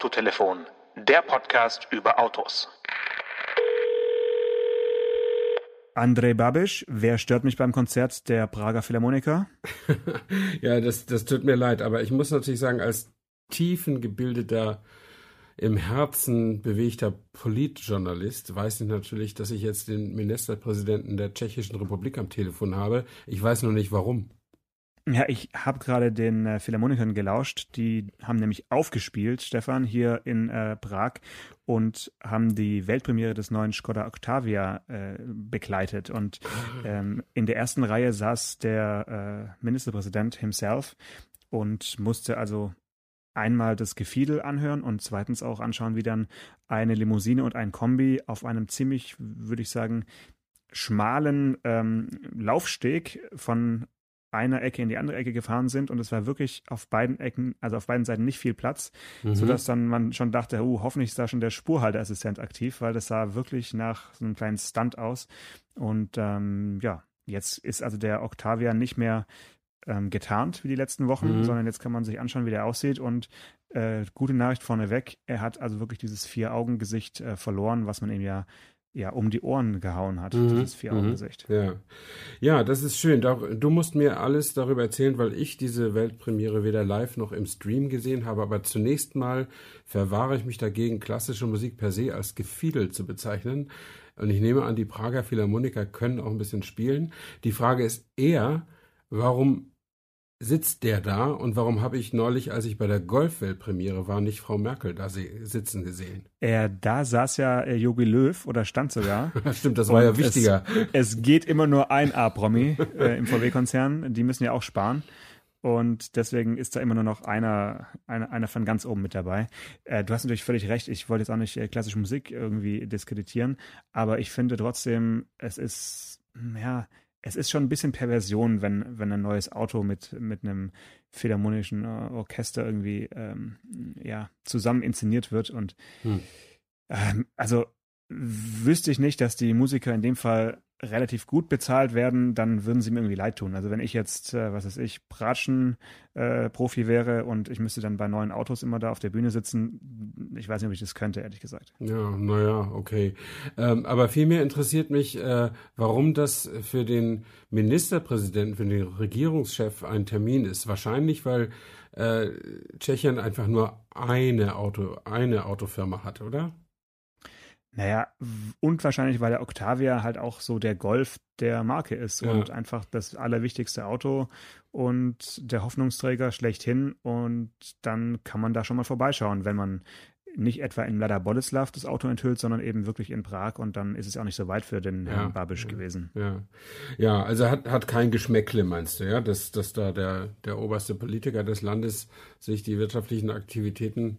Autotelefon, der Podcast über Autos. Andrei Babisch, wer stört mich beim Konzert der Prager Philharmoniker? ja, das, das tut mir leid, aber ich muss natürlich sagen, als tiefengebildeter, im Herzen bewegter Politjournalist weiß ich natürlich, dass ich jetzt den Ministerpräsidenten der Tschechischen Republik am Telefon habe. Ich weiß nur nicht warum. Ja, ich habe gerade den äh, Philharmonikern gelauscht. Die haben nämlich aufgespielt, Stefan, hier in äh, Prag und haben die Weltpremiere des neuen Skoda Octavia äh, begleitet. Und ähm, in der ersten Reihe saß der äh, Ministerpräsident himself und musste also einmal das Gefiedel anhören und zweitens auch anschauen, wie dann eine Limousine und ein Kombi auf einem ziemlich, würde ich sagen, schmalen ähm, Laufsteg von einer Ecke in die andere Ecke gefahren sind und es war wirklich auf beiden Ecken, also auf beiden Seiten nicht viel Platz, mhm. sodass dann man schon dachte, uh, hoffentlich ist da schon der Spurhalteassistent aktiv, weil das sah wirklich nach so einem kleinen Stunt aus. Und ähm, ja, jetzt ist also der Octavia nicht mehr ähm, getarnt wie die letzten Wochen, mhm. sondern jetzt kann man sich anschauen, wie der aussieht und äh, gute Nachricht vorneweg, er hat also wirklich dieses Vier-Augen-Gesicht äh, verloren, was man ihm ja ja, um die Ohren gehauen hat, mhm. dieses Vier-Augen-Gesicht. Mhm. Ja. ja, das ist schön. Du musst mir alles darüber erzählen, weil ich diese Weltpremiere weder live noch im Stream gesehen habe. Aber zunächst mal verwahre ich mich dagegen, klassische Musik per se als Gefiedel zu bezeichnen. Und ich nehme an, die Prager Philharmoniker können auch ein bisschen spielen. Die Frage ist eher, warum sitzt der da und warum habe ich neulich, als ich bei der Golfweltpremiere war, nicht Frau Merkel da sitzen gesehen? Äh, da saß ja äh, Jogi Löw oder stand sogar. Stimmt, das war ja wichtiger. Es, es, geht immer nur ein A-Promi äh, im VW-Konzern. Die müssen ja auch sparen. Und deswegen ist da immer nur noch einer, einer, einer von ganz oben mit dabei. Äh, du hast natürlich völlig recht. Ich wollte jetzt auch nicht äh, klassische Musik irgendwie diskreditieren, aber ich finde trotzdem, es ist, ja, es ist schon ein bisschen Perversion, wenn, wenn ein neues Auto mit, mit einem philharmonischen äh, Orchester irgendwie ähm, ja, zusammen inszeniert wird. Und hm. ähm, also wüsste ich nicht, dass die Musiker in dem Fall relativ gut bezahlt werden, dann würden sie mir irgendwie leid tun. Also wenn ich jetzt, äh, was weiß ich, Bratschen-Profi äh, wäre und ich müsste dann bei neuen Autos immer da auf der Bühne sitzen, ich weiß nicht, ob ich das könnte, ehrlich gesagt. Ja, naja, okay. Ähm, aber vielmehr interessiert mich, äh, warum das für den Ministerpräsidenten, für den Regierungschef ein Termin ist. Wahrscheinlich, weil äh, Tschechien einfach nur eine Auto, eine Autofirma hat, oder? Naja, und wahrscheinlich, weil der Octavia halt auch so der Golf der Marke ist ja. und einfach das allerwichtigste Auto und der Hoffnungsträger schlechthin. Und dann kann man da schon mal vorbeischauen, wenn man nicht etwa in Mlada Boleslav das Auto enthüllt, sondern eben wirklich in Prag und dann ist es auch nicht so weit für den ja, Herrn Babisch ja, gewesen. Ja, ja also hat, hat kein Geschmäckle, meinst du, ja, dass, dass da der, der oberste Politiker des Landes sich die wirtschaftlichen Aktivitäten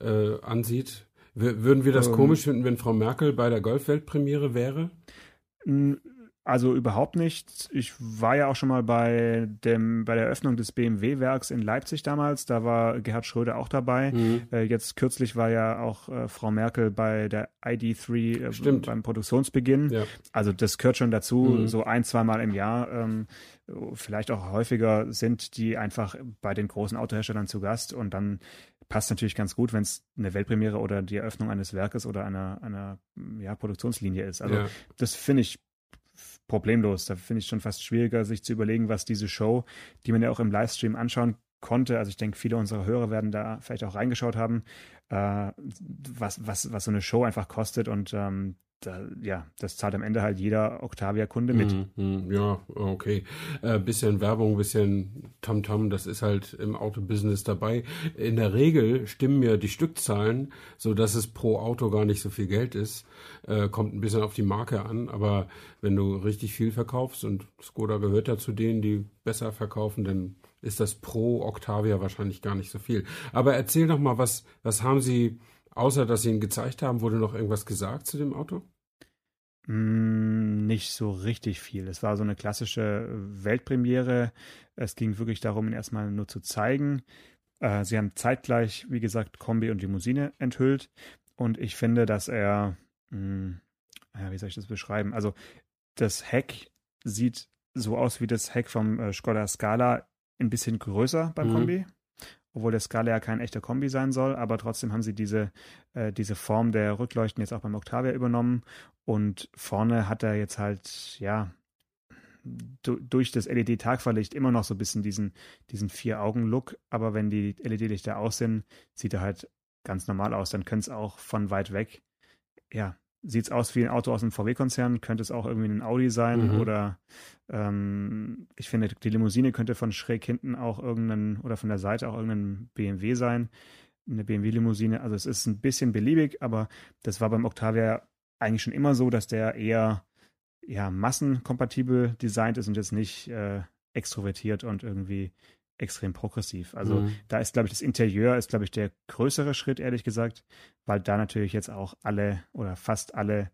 äh, ansieht? Würden wir das ähm, komisch finden, wenn Frau Merkel bei der Golfweltpremiere wäre? Also überhaupt nicht. Ich war ja auch schon mal bei dem bei der Eröffnung des BMW-Werks in Leipzig damals. Da war Gerhard Schröder auch dabei. Mhm. Äh, jetzt kürzlich war ja auch äh, Frau Merkel bei der ID3 äh, beim Produktionsbeginn. Ja. Also das gehört schon dazu. Mhm. So ein, zweimal im Jahr, ähm, vielleicht auch häufiger, sind die einfach bei den großen Autoherstellern zu Gast und dann passt natürlich ganz gut, wenn es eine Weltpremiere oder die Eröffnung eines Werkes oder einer, einer ja, Produktionslinie ist. Also ja. das finde ich problemlos. Da finde ich schon fast schwieriger, sich zu überlegen, was diese Show, die man ja auch im Livestream anschauen konnte, also ich denke, viele unserer Hörer werden da vielleicht auch reingeschaut haben, äh, was, was, was so eine Show einfach kostet und ähm, da, ja, das zahlt am Ende halt jeder Octavia-Kunde mit. Mm, mm, ja, okay. Äh, bisschen Werbung, bisschen Tamtam, -Tam, das ist halt im Autobusiness dabei. In der Regel stimmen mir die Stückzahlen, so dass es pro Auto gar nicht so viel Geld ist. Äh, kommt ein bisschen auf die Marke an, aber wenn du richtig viel verkaufst und Skoda gehört ja zu denen, die besser verkaufen, dann ist das pro Octavia wahrscheinlich gar nicht so viel. Aber erzähl doch mal, was, was haben Sie Außer dass sie ihn gezeigt haben, wurde noch irgendwas gesagt zu dem Auto? Mm, nicht so richtig viel. Es war so eine klassische Weltpremiere. Es ging wirklich darum, ihn erstmal nur zu zeigen. Äh, sie haben zeitgleich, wie gesagt, Kombi und Limousine enthüllt. Und ich finde, dass er, mh, mm, ja, wie soll ich das beschreiben? Also, das Heck sieht so aus wie das Heck vom äh, Skoda Scala, ein bisschen größer beim mhm. Kombi obwohl der Scala ja kein echter Kombi sein soll, aber trotzdem haben sie diese, äh, diese Form der Rückleuchten jetzt auch beim Octavia übernommen und vorne hat er jetzt halt, ja, durch das LED-Tagverlicht immer noch so ein bisschen diesen, diesen Vier-Augen-Look, aber wenn die LED-Lichter aus sind, sieht er halt ganz normal aus. Dann könnte es auch von weit weg, ja, sieht es aus wie ein Auto aus einem VW-Konzern, könnte es auch irgendwie ein Audi sein mhm. oder ähm, ich finde, die Limousine könnte von schräg hinten auch irgendein oder von der Seite auch irgendein BMW sein, eine BMW-Limousine. Also es ist ein bisschen beliebig, aber das war beim Octavia eigentlich schon immer so, dass der eher ja, massenkompatibel designt ist und jetzt nicht äh, extrovertiert und irgendwie extrem progressiv. Also mhm. da ist, glaube ich, das Interieur ist, glaube ich, der größere Schritt, ehrlich gesagt, weil da natürlich jetzt auch alle oder fast alle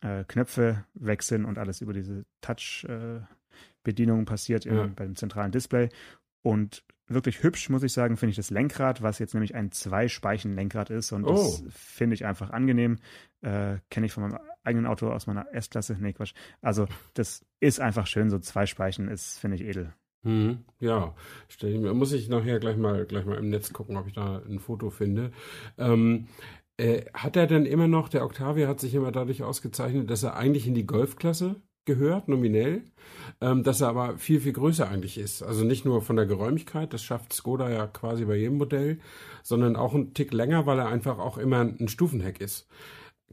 äh, Knöpfe weg sind und alles über diese Touch-Bedienung äh, passiert ja. im, beim zentralen Display. Und wirklich hübsch, muss ich sagen, finde ich das Lenkrad, was jetzt nämlich ein Zwei-Speichen-Lenkrad ist. Und oh. das finde ich einfach angenehm. Äh, Kenne ich von meinem eigenen Auto aus meiner S-Klasse. Nee, Quatsch. Also, das ist einfach schön. So zwei Speichen ist, finde ich, edel. Mhm, ja, stell ich mir, muss ich nachher gleich mal, gleich mal im Netz gucken, ob ich da ein Foto finde. Ähm, äh, hat er denn immer noch, der Octavia hat sich immer dadurch ausgezeichnet, dass er eigentlich in die Golfklasse gehört, nominell, ähm, dass er aber viel, viel größer eigentlich ist. Also nicht nur von der Geräumigkeit, das schafft Skoda ja quasi bei jedem Modell, sondern auch einen Tick länger, weil er einfach auch immer ein Stufenheck ist.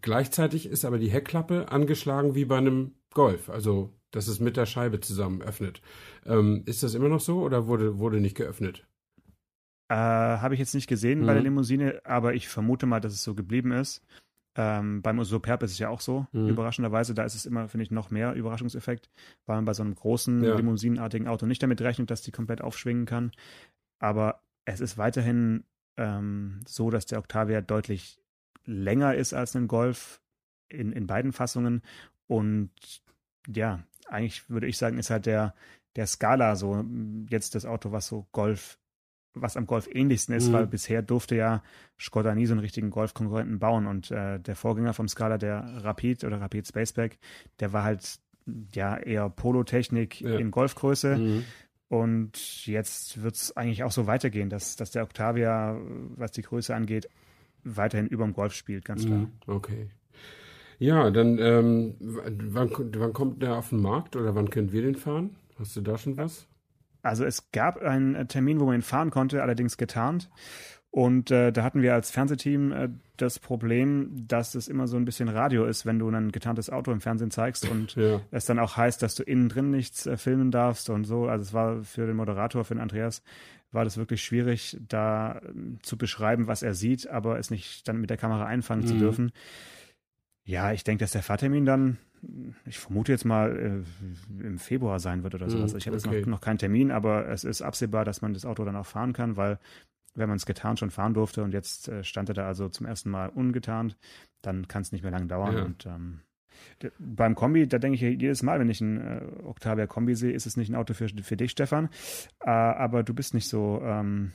Gleichzeitig ist aber die Heckklappe angeschlagen wie bei einem Golf, also dass es mit der Scheibe zusammen öffnet. Ähm, ist das immer noch so oder wurde, wurde nicht geöffnet? Äh, Habe ich jetzt nicht gesehen mhm. bei der mhm. Limousine, aber ich vermute mal, dass es so geblieben ist. Ähm, beim Superb ist es ja auch so, mhm. überraschenderweise. Da ist es immer, finde ich, noch mehr Überraschungseffekt, weil man bei so einem großen, ja. limousinenartigen Auto nicht damit rechnet, dass die komplett aufschwingen kann. Aber es ist weiterhin ähm, so, dass der Octavia deutlich länger ist als ein Golf in, in beiden Fassungen. Und ja, eigentlich würde ich sagen, ist halt der, der Scala so jetzt das Auto, was so Golf was am Golf ähnlichsten ist, mhm. weil bisher durfte ja Skoda nie so einen richtigen Golf-Konkurrenten bauen und äh, der Vorgänger vom Scala, der Rapid oder Rapid Spaceback, der war halt ja eher Polotechnik ja. in Golfgröße. Mhm. Und jetzt wird es eigentlich auch so weitergehen, dass, dass der Octavia, was die Größe angeht, weiterhin über dem Golf spielt, ganz klar. Mhm. Okay. Ja, dann ähm, wann, wann kommt der auf den Markt oder wann können wir den fahren? Hast du da schon was? Also es gab einen Termin, wo man ihn fahren konnte, allerdings getarnt. Und äh, da hatten wir als Fernsehteam äh, das Problem, dass es immer so ein bisschen Radio ist, wenn du ein getarntes Auto im Fernsehen zeigst und ja. es dann auch heißt, dass du innen drin nichts äh, filmen darfst und so. Also es war für den Moderator, für den Andreas, war das wirklich schwierig, da äh, zu beschreiben, was er sieht, aber es nicht dann mit der Kamera einfangen mhm. zu dürfen. Ja, ich denke, dass der Fahrtermin dann ich vermute jetzt mal, äh, im Februar sein wird oder sowas. Hm, ich habe okay. jetzt noch, noch keinen Termin, aber es ist absehbar, dass man das Auto dann auch fahren kann, weil wenn man es getarnt schon fahren durfte und jetzt äh, stand er da also zum ersten Mal ungetarnt, dann kann es nicht mehr lange dauern. Ja. Und ähm, beim Kombi, da denke ich jedes Mal, wenn ich ein äh, Octavia Kombi sehe, ist es nicht ein Auto für, für dich, Stefan. Äh, aber du bist nicht so ähm,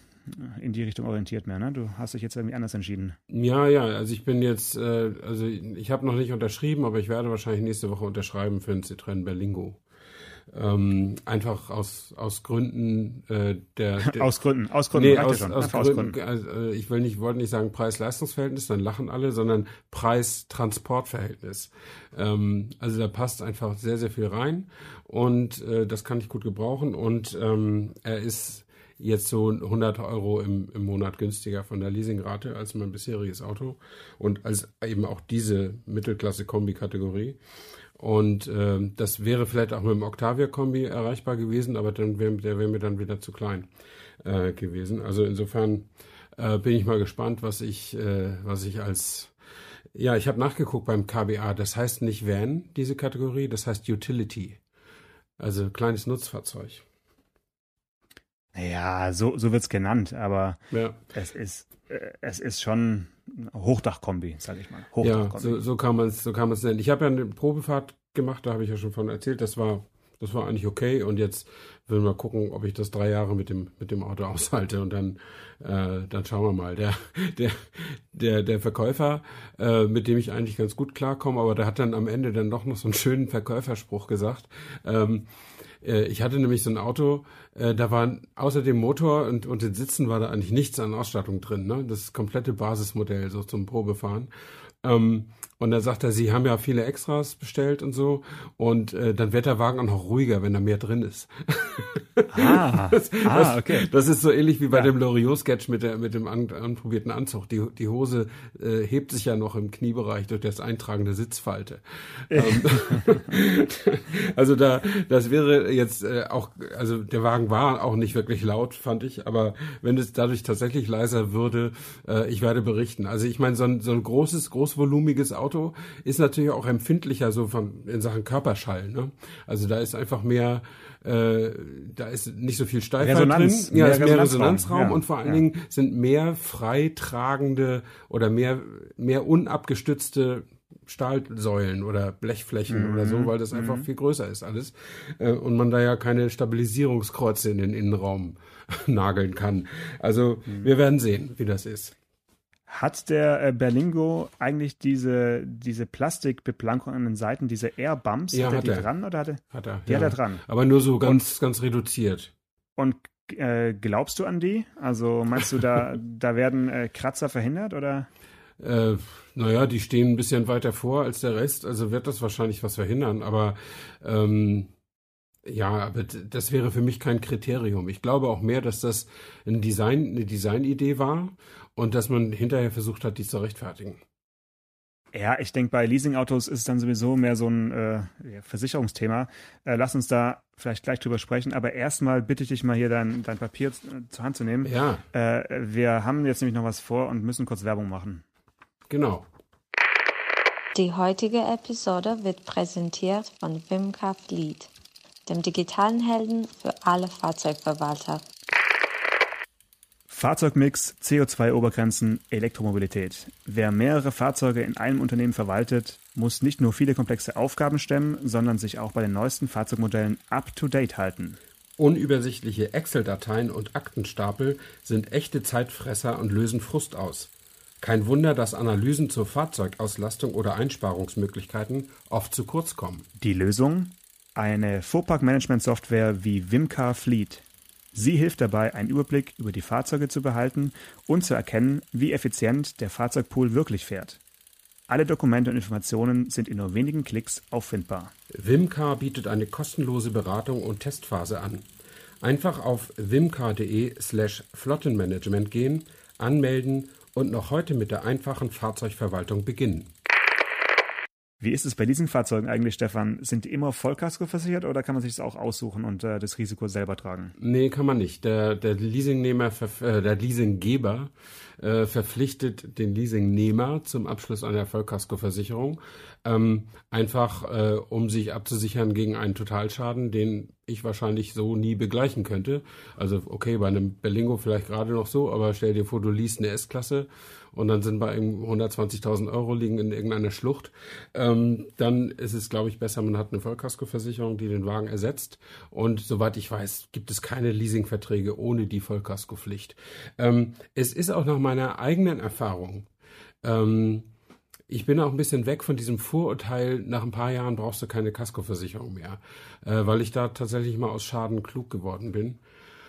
in die Richtung orientiert mehr, ne? Du hast dich jetzt irgendwie anders entschieden. Ja, ja, also ich bin jetzt, äh, also ich habe noch nicht unterschrieben, aber ich werde wahrscheinlich nächste Woche unterschreiben für einen Citroën Berlingo. Ähm, einfach aus, aus Gründen äh, der, der Aus Gründen, aus Gründen, nee, aus, aus, aus, Gründen, Also, äh, ich will nicht, wollte nicht sagen Preis-Leistungs-Verhältnis, dann lachen alle, sondern Preis-Transport-Verhältnis. Ähm, also da passt einfach sehr, sehr viel rein und äh, das kann ich gut gebrauchen und ähm, er ist jetzt so 100 Euro im, im Monat günstiger von der Leasingrate als mein bisheriges Auto und als eben auch diese Mittelklasse-Kombi-Kategorie. Und äh, das wäre vielleicht auch mit dem Octavia-Kombi erreichbar gewesen, aber dann wär, der wäre mir dann wieder zu klein äh, gewesen. Also insofern äh, bin ich mal gespannt, was ich, äh, was ich als ja, ich habe nachgeguckt beim KBA. Das heißt nicht Van, diese Kategorie, das heißt Utility. Also kleines Nutzfahrzeug. Ja, so, so es genannt, aber ja. es ist äh, es ist schon Hochdachkombi, sage ich mal. Hochdachkombi. Ja, so, so kann man es so kann man's nennen. Ich habe ja eine Probefahrt gemacht, da habe ich ja schon von erzählt. Das war das war eigentlich okay und jetzt will mal gucken, ob ich das drei Jahre mit dem, mit dem Auto aushalte und dann, äh, dann schauen wir mal. Der, der, der, der Verkäufer, äh, mit dem ich eigentlich ganz gut klarkomme, aber der hat dann am Ende dann doch noch so einen schönen Verkäuferspruch gesagt. Ähm, äh, ich hatte nämlich so ein Auto, äh, da war außer dem Motor und, und den Sitzen war da eigentlich nichts an Ausstattung drin. Ne? Das komplette Basismodell so zum Probefahren. Ähm, und dann sagt er, sie haben ja viele Extras bestellt und so. Und äh, dann wird der Wagen auch noch ruhiger, wenn da mehr drin ist. Ah, das, ah okay. Das ist so ähnlich wie bei ja. dem Loriot-Sketch mit, der, mit dem an, anprobierten Anzug. Die, die Hose äh, hebt sich ja noch im Kniebereich durch das Eintragen der Sitzfalte. ähm, also da, das wäre jetzt äh, auch, also der Wagen war auch nicht wirklich laut, fand ich. Aber wenn es dadurch tatsächlich leiser würde, äh, ich werde berichten. Also ich meine, so ein, so ein großes, großvolumiges Auto Auto ist natürlich auch empfindlicher so von, in Sachen Körperschall. Ne? Also da ist einfach mehr, äh, da ist nicht so viel Steifheit Resonanz, drin. Ja, mehr ist mehr Resonanzraum, ja, und vor allen ja. Dingen sind mehr freitragende oder mehr, mehr unabgestützte Stahlsäulen oder Blechflächen mhm. oder so, weil das einfach mhm. viel größer ist alles. Äh, und man da ja keine Stabilisierungskreuze in den Innenraum nageln kann. Also mhm. wir werden sehen, wie das ist. Hat der äh, Berlingo eigentlich diese, diese Plastikbeplankung an den Seiten, diese Airbumps, ja, hat, hat er die er. dran oder hat er? Hat er. Die ja. hat er dran. Aber nur so ganz, und, ganz reduziert. Und äh, glaubst du an die? Also meinst du, da, da werden äh, Kratzer verhindert oder? Äh, naja, die stehen ein bisschen weiter vor als der Rest, also wird das wahrscheinlich was verhindern, aber ähm, ja, aber das wäre für mich kein Kriterium. Ich glaube auch mehr, dass das ein Design, eine Designidee war und dass man hinterher versucht hat, die zu rechtfertigen. Ja, ich denke, bei Leasingautos ist es dann sowieso mehr so ein äh, Versicherungsthema. Äh, lass uns da vielleicht gleich drüber sprechen, aber erstmal bitte ich dich mal hier dein, dein Papier zur Hand zu nehmen. Ja. Äh, wir haben jetzt nämlich noch was vor und müssen kurz Werbung machen. Genau. Die heutige Episode wird präsentiert von Wimka Fleet, dem digitalen Helden für alle Fahrzeugverwalter. Fahrzeugmix, CO2-Obergrenzen, Elektromobilität. Wer mehrere Fahrzeuge in einem Unternehmen verwaltet, muss nicht nur viele komplexe Aufgaben stemmen, sondern sich auch bei den neuesten Fahrzeugmodellen up-to-date halten. Unübersichtliche Excel-Dateien und Aktenstapel sind echte Zeitfresser und lösen Frust aus. Kein Wunder, dass Analysen zur Fahrzeugauslastung oder Einsparungsmöglichkeiten oft zu kurz kommen. Die Lösung? Eine Fuhrparkmanagement-Software wie Wimcar Fleet. Sie hilft dabei, einen Überblick über die Fahrzeuge zu behalten und zu erkennen, wie effizient der Fahrzeugpool wirklich fährt. Alle Dokumente und Informationen sind in nur wenigen Klicks auffindbar. Wimcar bietet eine kostenlose Beratung und Testphase an. Einfach auf wimcar.de slash Flottenmanagement gehen, anmelden und noch heute mit der einfachen Fahrzeugverwaltung beginnen. Wie ist es bei Leasingfahrzeugen eigentlich, Stefan? Sind die immer Vollkasko versichert oder kann man sich das auch aussuchen und äh, das Risiko selber tragen? Nee, kann man nicht. Der, der Leasingnehmer, äh, der Leasinggeber äh, verpflichtet den Leasingnehmer zum Abschluss einer Vollkaskoversicherung, ähm, einfach äh, um sich abzusichern gegen einen Totalschaden, den ich wahrscheinlich so nie begleichen könnte. Also okay, bei einem Berlingo vielleicht gerade noch so, aber stell dir vor, du liest eine S-Klasse und dann sind bei 120.000 Euro liegen in irgendeiner Schlucht, ähm, dann ist es, glaube ich, besser, man hat eine Vollkaskoversicherung, die den Wagen ersetzt. Und soweit ich weiß, gibt es keine Leasingverträge ohne die Vollkaskopflicht. Ähm, es ist auch nach meiner eigenen Erfahrung, ähm, ich bin auch ein bisschen weg von diesem Vorurteil, nach ein paar Jahren brauchst du keine Kaskoversicherung mehr, äh, weil ich da tatsächlich mal aus Schaden klug geworden bin.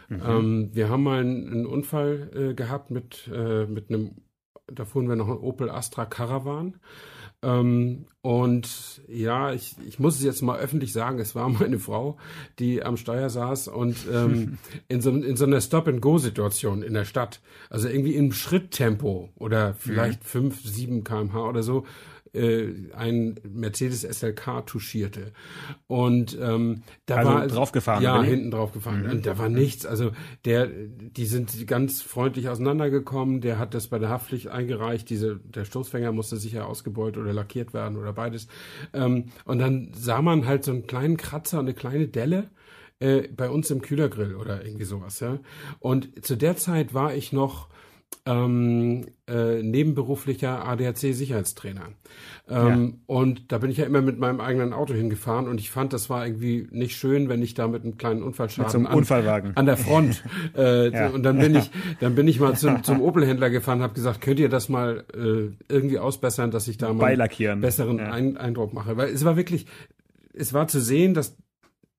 Mhm. Ähm, wir haben mal einen, einen Unfall äh, gehabt mit, äh, mit einem da fuhren wir noch ein Opel Astra Caravan. Ähm, und ja, ich, ich muss es jetzt mal öffentlich sagen, es war meine Frau, die am Steuer saß und ähm, in, so, in so einer Stop-and-Go-Situation in der Stadt, also irgendwie im Schritttempo oder vielleicht mhm. 5, 7 kmh oder so, äh, ein Mercedes SLK touchierte. Und ähm, da also war draufgefahren. Ja, hinten draufgefahren. Mhm. Und da war nichts. Also der, die sind ganz freundlich auseinandergekommen. Der hat das bei der Haftpflicht eingereicht. Diese, der Stoßfänger musste sicher ausgebeut oder lackiert werden oder beides. Ähm, und dann sah man halt so einen kleinen Kratzer und eine kleine Delle äh, bei uns im Kühlergrill oder irgendwie sowas. Ja. Und zu der Zeit war ich noch ähm, äh, nebenberuflicher ADAC-Sicherheitstrainer. Ähm, ja. Und da bin ich ja immer mit meinem eigenen Auto hingefahren und ich fand, das war irgendwie nicht schön, wenn ich da mit einem kleinen Unfallschaden an, Unfallwagen. an der Front. äh, ja. Und dann bin ich, dann bin ich mal zum, zum Opel-Händler gefahren, habe gesagt, könnt ihr das mal äh, irgendwie ausbessern, dass ich da mal einen besseren ja. Ein Eindruck mache. Weil es war wirklich, es war zu sehen, dass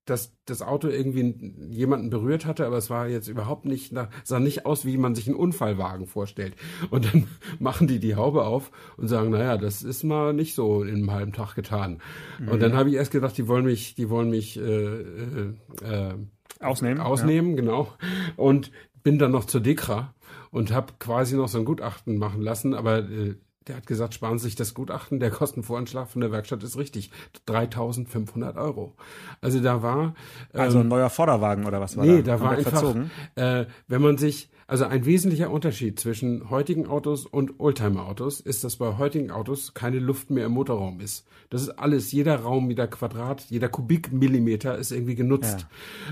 dass das Auto irgendwie jemanden berührt hatte, aber es war jetzt überhaupt nicht, sah nicht aus, wie man sich einen Unfallwagen vorstellt. Und dann machen die die Haube auf und sagen, naja, das ist mal nicht so in einem halben Tag getan. Mhm. Und dann habe ich erst gedacht, die wollen mich, die wollen mich äh, äh, äh ausnehmen, ausnehmen, ja. genau. Und bin dann noch zur Dekra und habe quasi noch so ein Gutachten machen lassen, aber äh, der hat gesagt, sparen Sie sich das Gutachten, der Kostenvoranschlag von der Werkstatt ist richtig. 3500 Euro. Also da war. Ähm, also ein neuer Vorderwagen oder was war nee, da? Nee, da war einfach, äh, wenn man sich, also ein wesentlicher Unterschied zwischen heutigen Autos und Oldtimer-Autos ist, dass bei heutigen Autos keine Luft mehr im Motorraum ist. Das ist alles, jeder Raum, jeder Quadrat, jeder Kubikmillimeter ist irgendwie genutzt.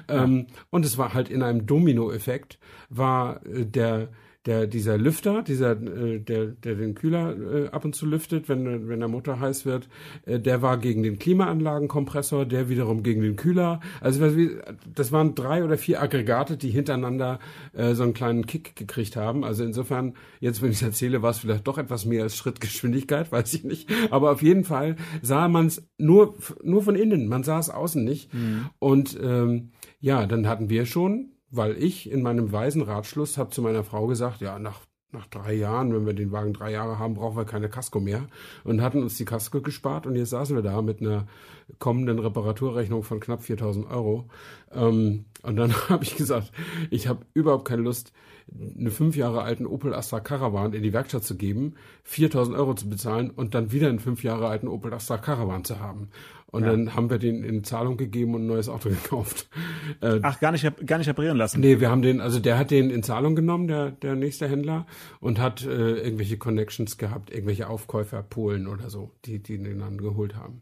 Ja. Ähm, ja. Und es war halt in einem Domino-Effekt, war äh, der der dieser Lüfter, dieser äh, der der den Kühler äh, ab und zu lüftet, wenn wenn der Motor heiß wird, äh, der war gegen den Klimaanlagenkompressor, der wiederum gegen den Kühler. Also das waren drei oder vier Aggregate, die hintereinander äh, so einen kleinen Kick gekriegt haben. Also insofern jetzt wenn ich erzähle, war es vielleicht doch etwas mehr als Schrittgeschwindigkeit, weiß ich nicht, aber auf jeden Fall sah man es nur nur von innen, man sah es außen nicht. Mhm. Und ähm, ja, dann hatten wir schon weil ich in meinem weisen Ratschluss habe zu meiner Frau gesagt, ja, nach, nach drei Jahren, wenn wir den Wagen drei Jahre haben, brauchen wir keine Kasko mehr und hatten uns die Kasko gespart und jetzt saßen wir da mit einer kommenden Reparaturrechnung von knapp 4000 Euro. Ähm, und dann habe ich gesagt, ich habe überhaupt keine Lust, eine fünf Jahre alten Opel Astra Caravan in die Werkstatt zu geben, 4000 Euro zu bezahlen und dann wieder einen fünf Jahre alten Opel Astra Caravan zu haben. Und ja. dann haben wir den in Zahlung gegeben und ein neues Auto gekauft. Äh, Ach, gar nicht, gar nicht reparieren lassen? Nee, wir haben den, also der hat den in Zahlung genommen, der, der nächste Händler, und hat äh, irgendwelche Connections gehabt, irgendwelche Aufkäufer, Polen oder so, die, die den dann geholt haben.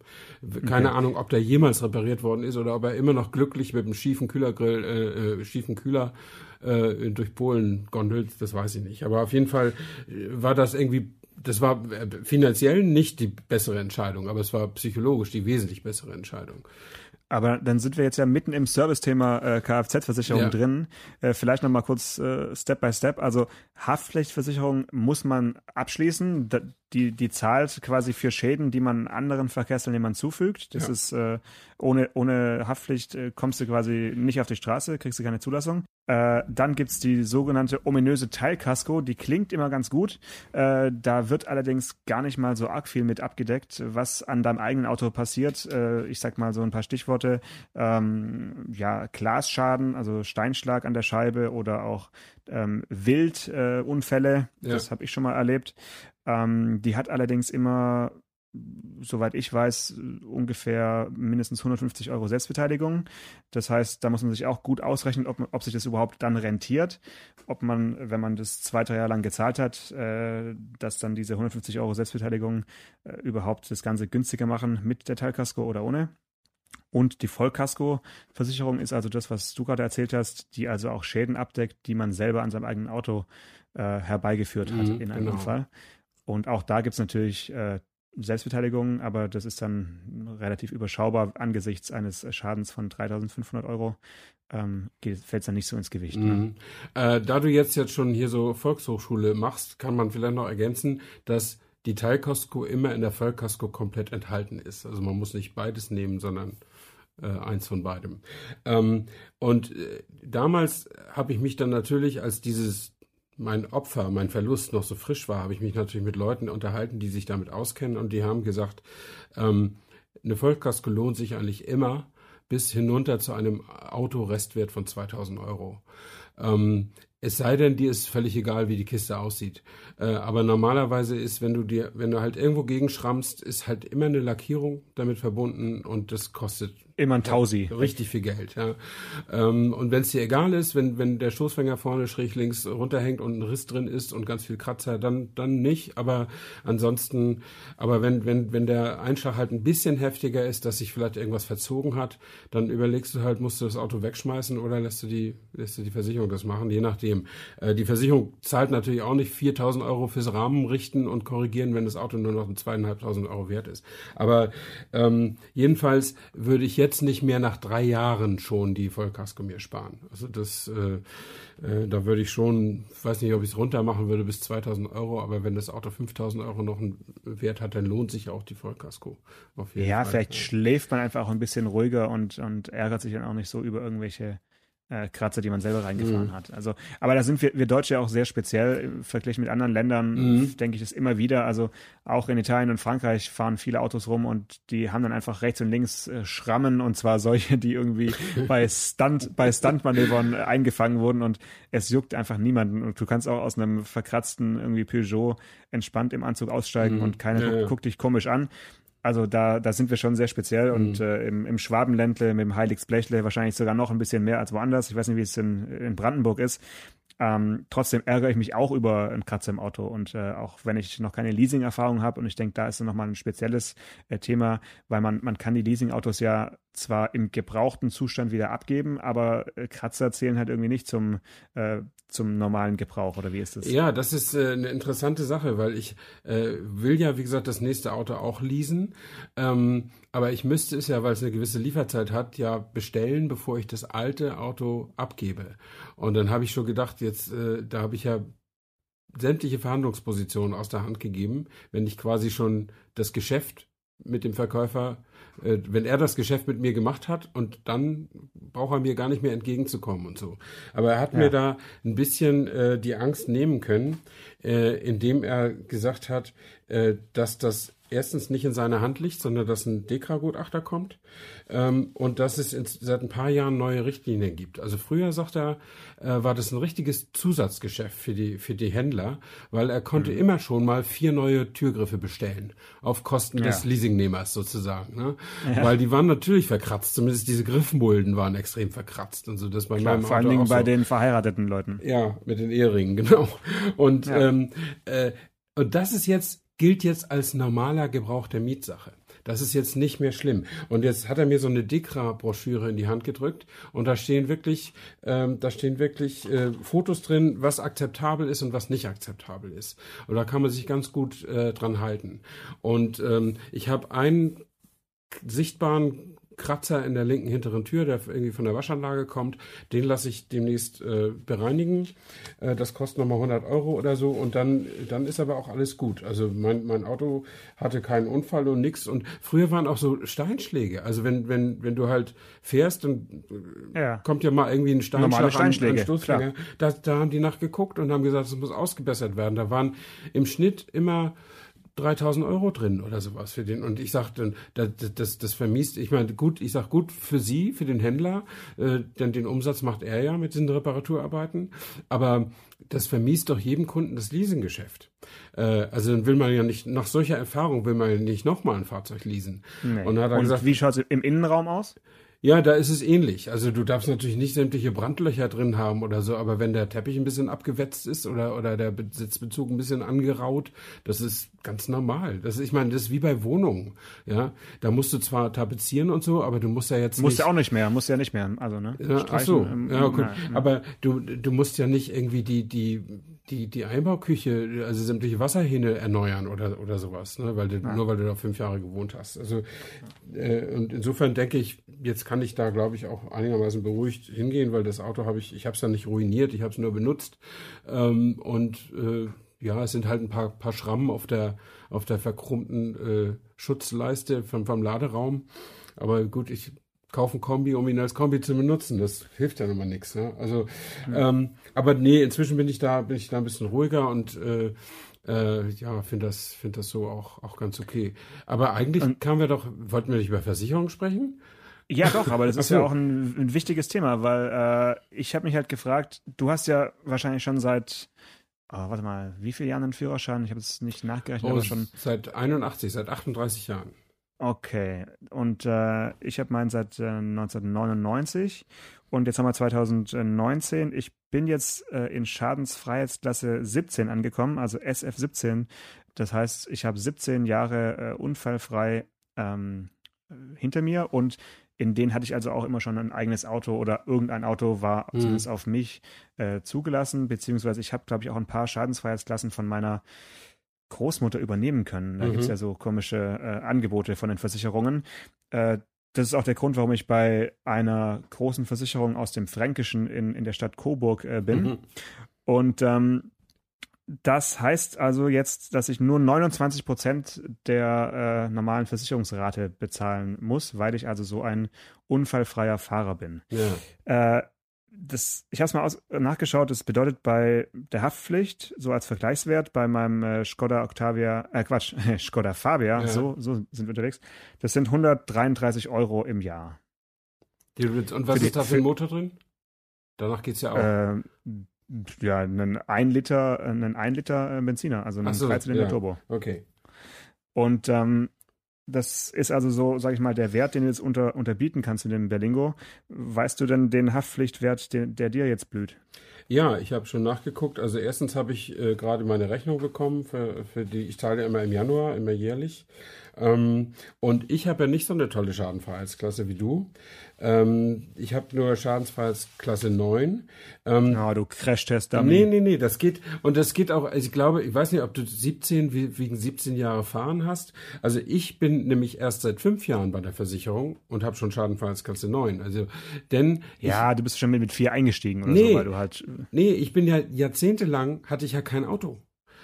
Keine okay. Ahnung, ob der jemals repariert worden ist oder ob er immer noch glücklich mit einem schiefen Kühlergrill, äh, äh, schiefen Kühler äh, durch Polen gondelt, das weiß ich nicht. Aber auf jeden Fall äh, war das irgendwie das war äh, finanziell nicht die bessere Entscheidung, aber es war psychologisch die wesentlich bessere Entscheidung. Aber dann sind wir jetzt ja mitten im Service-Thema äh, Kfz-Versicherung ja. drin. Äh, vielleicht nochmal kurz äh, Step by Step. Also Haftpflichtversicherung muss man abschließen. Da, die, die zahlt quasi für Schäden, die man anderen Verkehrsteilnehmern zufügt. Das ja. ist äh, ohne, ohne Haftpflicht äh, kommst du quasi nicht auf die Straße, kriegst du keine Zulassung. Äh, dann gibt's die sogenannte ominöse Teilkasko, die klingt immer ganz gut. Äh, da wird allerdings gar nicht mal so arg viel mit abgedeckt, was an deinem eigenen Auto passiert. Äh, ich sag mal so ein paar Stichworte. Ähm, ja, Glasschaden, also Steinschlag an der Scheibe oder auch ähm, Wildunfälle. Ja. Das habe ich schon mal erlebt. Ähm, die hat allerdings immer soweit ich weiß, ungefähr mindestens 150 Euro Selbstbeteiligung. Das heißt, da muss man sich auch gut ausrechnen, ob, ob sich das überhaupt dann rentiert. Ob man, wenn man das zwei, drei Jahre lang gezahlt hat, äh, dass dann diese 150 Euro Selbstbeteiligung äh, überhaupt das Ganze günstiger machen mit der Teilkasko oder ohne. Und die Vollkasko-Versicherung ist also das, was du gerade erzählt hast, die also auch Schäden abdeckt, die man selber an seinem eigenen Auto äh, herbeigeführt hat mhm, in einem genau. Unfall. Und auch da gibt es natürlich äh, Selbstbeteiligung, aber das ist dann relativ überschaubar angesichts eines Schadens von 3.500 Euro. Ähm, fällt es dann nicht so ins Gewicht. Ne? Mhm. Äh, da du jetzt jetzt schon hier so Volkshochschule machst, kann man vielleicht noch ergänzen, dass die Teilkasko immer in der Vollkasko komplett enthalten ist. Also man muss nicht beides nehmen, sondern äh, eins von beidem. Ähm, und äh, damals habe ich mich dann natürlich, als dieses mein Opfer, mein Verlust noch so frisch war, habe ich mich natürlich mit Leuten unterhalten, die sich damit auskennen und die haben gesagt, ähm, eine Vollkasko lohnt sich eigentlich immer bis hinunter zu einem Autorestwert von 2000 Euro. Ähm, es sei denn, dir ist völlig egal, wie die Kiste aussieht. Äh, aber normalerweise ist, wenn du dir, wenn du halt irgendwo gegenschrammst, ist halt immer eine Lackierung damit verbunden und das kostet Immer ein Tausi. Richtig viel Geld, ja. Ähm, und wenn es dir egal ist, wenn, wenn der Stoßfänger vorne schräg links runterhängt und ein Riss drin ist und ganz viel Kratzer, dann, dann nicht. Aber ansonsten, aber wenn, wenn, wenn der Einschlag halt ein bisschen heftiger ist, dass sich vielleicht irgendwas verzogen hat, dann überlegst du halt, musst du das Auto wegschmeißen oder lässt du die, lässt du die Versicherung das machen, je nachdem. Äh, die Versicherung zahlt natürlich auch nicht 4000 Euro fürs Rahmen richten und korrigieren, wenn das Auto nur noch zweieinhalbtausend Euro wert ist. Aber ähm, jedenfalls würde ich jetzt nicht mehr nach drei Jahren schon die Vollkasko mir sparen. Also das, äh, äh, da würde ich schon, weiß nicht, ob ich es runter machen würde bis 2000 Euro, aber wenn das Auto 5000 Euro noch einen Wert hat, dann lohnt sich auch die Vollkasko. Auf jeden ja, Fall. vielleicht schläft man einfach auch ein bisschen ruhiger und, und ärgert sich dann auch nicht so über irgendwelche äh, Kratzer, die man selber reingefahren mhm. hat. Also, aber da sind wir, wir Deutsche auch sehr speziell verglichen mit anderen Ländern, mhm. denke ich das immer wieder. Also auch in Italien und Frankreich fahren viele Autos rum und die haben dann einfach rechts und links äh, Schrammen und zwar solche, die irgendwie bei Stunt, bei Stuntmanövern eingefangen wurden und es juckt einfach niemanden. Und du kannst auch aus einem verkratzten irgendwie Peugeot entspannt im Anzug aussteigen mhm. und keiner ja, guckt, guckt dich komisch an. Also da, da sind wir schon sehr speziell und mhm. äh, im, im Schwabenländle mit dem Heiligsblechle wahrscheinlich sogar noch ein bisschen mehr als woanders. Ich weiß nicht, wie es in, in Brandenburg ist. Ähm, trotzdem ärgere ich mich auch über einen Kratzer im Auto und äh, auch wenn ich noch keine Leasing-Erfahrung habe und ich denke, da ist nochmal ein spezielles äh, Thema, weil man, man kann die Leasing-Autos ja zwar im gebrauchten Zustand wieder abgeben, aber äh, Kratzer zählen halt irgendwie nicht zum, äh, zum normalen Gebrauch oder wie ist das? Ja, das ist äh, eine interessante Sache, weil ich äh, will ja, wie gesagt, das nächste Auto auch leasen, ähm, aber ich müsste es ja, weil es eine gewisse Lieferzeit hat, ja bestellen, bevor ich das alte Auto abgebe. Und dann habe ich schon gedacht, jetzt, äh, da habe ich ja sämtliche Verhandlungspositionen aus der Hand gegeben, wenn ich quasi schon das Geschäft mit dem Verkäufer äh, wenn er das Geschäft mit mir gemacht hat und dann braucht er mir gar nicht mehr entgegenzukommen und so. Aber er hat ja. mir da ein bisschen äh, die Angst nehmen können, äh, indem er gesagt hat, äh, dass das erstens nicht in seiner Hand liegt, sondern dass ein Dekra-Gutachter kommt ähm, und dass es in, seit ein paar Jahren neue Richtlinien gibt. Also früher, sagt er, äh, war das ein richtiges Zusatzgeschäft für die, für die Händler, weil er konnte mhm. immer schon mal vier neue Türgriffe bestellen, auf Kosten ja. des Leasingnehmers sozusagen. Ne? Ja. Weil die waren natürlich verkratzt, zumindest diese Griffmulden waren extrem verkratzt und so. Das bei Klar, meinem vor allen Dingen bei so. den verheirateten Leuten. Ja, mit den Eheringen, genau. Und, ja. ähm, äh, und das ist jetzt gilt jetzt als normaler Gebrauch der Mietsache. Das ist jetzt nicht mehr schlimm. Und jetzt hat er mir so eine Dekra-Broschüre in die Hand gedrückt und da stehen wirklich, ähm, da stehen wirklich äh, Fotos drin, was akzeptabel ist und was nicht akzeptabel ist. Und da kann man sich ganz gut äh, dran halten. Und ähm, ich habe einen sichtbaren Kratzer in der linken hinteren Tür, der irgendwie von der Waschanlage kommt. Den lasse ich demnächst äh, bereinigen. Äh, das kostet nochmal 100 Euro oder so und dann, dann ist aber auch alles gut. Also mein, mein Auto hatte keinen Unfall und nichts. Und früher waren auch so Steinschläge. Also wenn, wenn, wenn du halt fährst, dann ja. kommt ja mal irgendwie ein Steinschlag Steinschläge, an, an da, da haben die nachgeguckt und haben gesagt, es muss ausgebessert werden. Da waren im Schnitt immer 3000 Euro drin oder sowas für den. Und ich sagte, das, das, das vermiest, ich meine, gut, ich sag gut für Sie, für den Händler, äh, denn den Umsatz macht er ja mit diesen Reparaturarbeiten. Aber das vermiest doch jedem Kunden das Leasinggeschäft. Äh, also dann will man ja nicht, nach solcher Erfahrung will man ja nicht nochmal ein Fahrzeug leasen. Nee. Und, hat er Und gesagt, wie schaut es im Innenraum aus? Ja, da ist es ähnlich. Also du darfst natürlich nicht sämtliche Brandlöcher drin haben oder so, aber wenn der Teppich ein bisschen abgewetzt ist oder, oder der Sitzbezug ein bisschen angeraut, das ist ganz normal. Das ist, ich meine, das ist wie bei Wohnungen. Ja, da musst du zwar tapezieren und so, aber du musst ja jetzt musst nicht, ja auch nicht mehr, musst ja nicht mehr, also ne. Ja, ach so, ja, gut. Aber du du musst ja nicht irgendwie die die die, die Einbauküche, also sämtliche Wasserhähne erneuern oder, oder sowas, ne? weil du, ja. nur weil du da fünf Jahre gewohnt hast. Also, äh, und insofern denke ich, jetzt kann ich da, glaube ich, auch einigermaßen beruhigt hingehen, weil das Auto habe ich, ich habe es ja nicht ruiniert, ich habe es nur benutzt. Ähm, und äh, ja, es sind halt ein paar, paar Schrammen auf der, auf der verkrummten äh, Schutzleiste vom, vom Laderaum. Aber gut, ich kaufen Kombi, um ihn als Kombi zu benutzen. Das hilft ja immer nichts. Ne? Also, mhm. ähm, aber nee, inzwischen bin ich da, bin ich da ein bisschen ruhiger und äh, äh, ja, finde das, finde das so auch, auch ganz okay. Aber eigentlich und, kamen wir doch, wollten wir nicht über Versicherung sprechen? Ja, doch, aber das ist ja auch ein, ein, wichtiges Thema, weil äh, ich habe mich halt gefragt, du hast ja wahrscheinlich schon seit Oh, warte mal, wie viele Jahre einen Führerschein? Ich habe es nicht nachgerechnet, oh, aber schon. Seit 81, seit 38 Jahren. Okay, und äh, ich habe meinen seit äh, 1999 und jetzt haben wir 2019. Ich bin jetzt äh, in Schadensfreiheitsklasse 17 angekommen, also SF 17. Das heißt, ich habe 17 Jahre äh, unfallfrei ähm, hinter mir und In denen hatte ich also auch immer schon ein eigenes Auto oder irgendein Auto war Mhm. zumindest auf mich äh, zugelassen, beziehungsweise ich habe, glaube ich, auch ein paar Schadensfreiheitsklassen von meiner Großmutter übernehmen können. Da Mhm. gibt's ja so komische äh, Angebote von den Versicherungen. Äh, das ist auch der Grund, warum ich bei einer großen Versicherung aus dem Fränkischen in, in der Stadt Coburg äh, bin. Mhm. Und ähm, das heißt also jetzt, dass ich nur 29 Prozent der äh, normalen Versicherungsrate bezahlen muss, weil ich also so ein unfallfreier Fahrer bin. Ja. Äh, das, ich habe es mal aus, nachgeschaut, das bedeutet bei der Haftpflicht, so als Vergleichswert, bei meinem äh, Skoda Octavia, äh Quatsch, Skoda Fabia, Ja. so, so sind wir unterwegs, das sind 133 Euro im Jahr. Die, und was Für die- ist da für ein Motor drin? Danach geht's ja auch. Ähm, ja, einen 1 Liter, einen 1 Liter äh, Benziner, also einen so, 13 ja. Turbo. Okay. Und ähm, das ist also so, sag ich mal, der Wert, den du jetzt unter, unterbieten kannst in dem Berlingo. Weißt du denn den Haftpflichtwert, den, der dir jetzt blüht? Ja, ich habe schon nachgeguckt. Also erstens habe ich äh, gerade meine Rechnung bekommen, für, für die ich teile immer im Januar, immer jährlich. Ähm, und ich habe ja nicht so eine tolle Schadenfreiheitsklasse wie du. Ähm, ich habe nur Schadensfreiheitsklasse 9. Ähm, Ja, du Crashtest Dummy. Nee, nee, nee, das geht, und das geht auch, also ich glaube, ich weiß nicht, ob du 17, wie- wegen 17 Jahre fahren hast. Also ich bin nämlich erst seit fünf Jahren bei der Versicherung und habe schon Schadenfreiheitsklasse 9. Also, denn Ja, du bist schon mit, mit vier eingestiegen oder Nee. so, weil du halt. Nee, ich bin ja jahrzehntelang hatte ich ja kein Auto.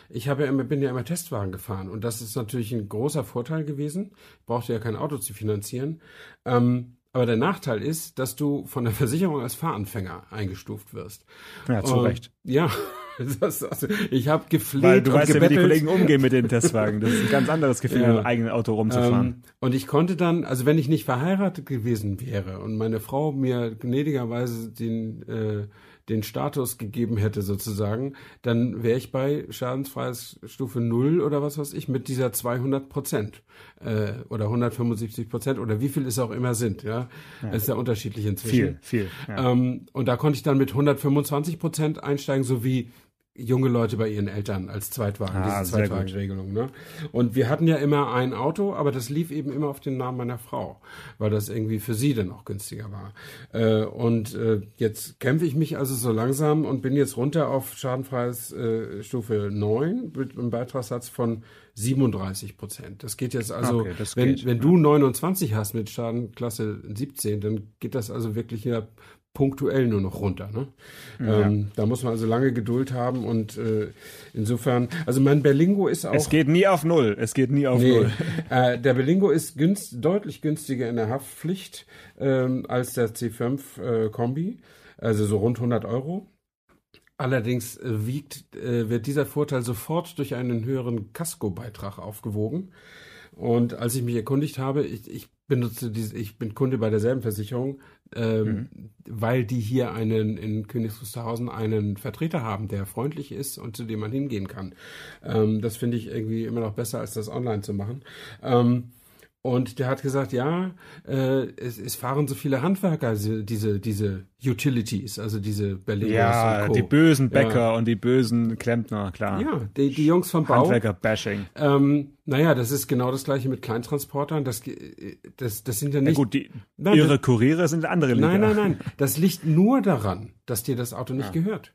Ich habe ja immer, bin ja immer Testwagen gefahren und das ist natürlich ein großer Vorteil gewesen. Ich brauchte ja kein Auto zu finanzieren. Ähm, aber der Nachteil ist, dass du von der Versicherung als Fahranfänger eingestuft wirst. Ja, zu Und- Recht. Ja, das, also, ich habe gefleht Weil du und weißt ja, wie die gebettelt. Kollegen umgehen mit den Testwagen. Das ist ein ganz anderes Gefühl, Ja. mit einem eigenen Auto rumzufahren. Ähm, und ich konnte dann, also wenn ich nicht verheiratet gewesen wäre und meine Frau mir gnädigerweise den, äh, den Status gegeben hätte sozusagen, dann wäre ich bei Schadensfreiheitsstufe 0 oder was weiß ich mit dieser 200 Prozent äh, oder 175 Prozent oder wie viel es auch immer sind. Ja, Das ist ja unterschiedlich inzwischen. viel, viel. Ja. Ähm, und da konnte ich dann mit 125 Prozent einsteigen, so wie junge Leute bei ihren Eltern als Zweitwagen, Ah, diese. Zweitwagenregelung. Ne? Und wir hatten ja immer ein Auto, aber das lief eben immer auf den Namen meiner Frau, weil das irgendwie für sie dann auch günstiger war. Äh, und äh, jetzt kämpfe ich mich also so langsam und bin jetzt runter auf Schadenfreies äh, Stufe 9 mit einem Beitragssatz von 37 Prozent. Das geht jetzt also, Okay, wenn, geht, wenn du 29 hast mit Schadenklasse 17, dann geht das also wirklich ja punktuell nur noch runter. Ne? Ähm, da muss man also lange Geduld haben und äh, insofern, also mein Berlingo ist auch. es geht nie auf Null. Es geht nie auf Nee, Null. äh, der Berlingo ist günst, deutlich günstiger in der Haftpflicht ähm, als der C5 äh, Kombi, also so rund 100 Euro. Allerdings äh, wiegt, äh, wird dieser Vorteil sofort durch einen höheren Casco-Beitrag aufgewogen. Und als ich mich erkundigt habe, ich, ich benutze diese, ich bin Kunde bei derselben Versicherung, ähm, weil die hier einen in Königs Wusterhausen einen Vertreter haben, der freundlich ist und zu dem man hingehen kann. Ähm, das finde ich irgendwie immer noch besser, als das online zu machen. Ähm, und der hat gesagt, ja, äh, es, es fahren so viele Handwerker diese, diese, diese Utilities, also diese Berliner Ja, die bösen Bäcker und die bösen Klempner, klar. Ja, die, die Jungs vom Bau. Handwerker-Bashing. Ähm, naja, das ist genau das gleiche mit Kleintransportern. Das, ge- das, das sind ja Ja nicht. gut, die, Nein, ihre das- Kuriere sind andere Liga. nein, nein, nein. Das liegt nur daran, dass dir das Auto nicht gehört.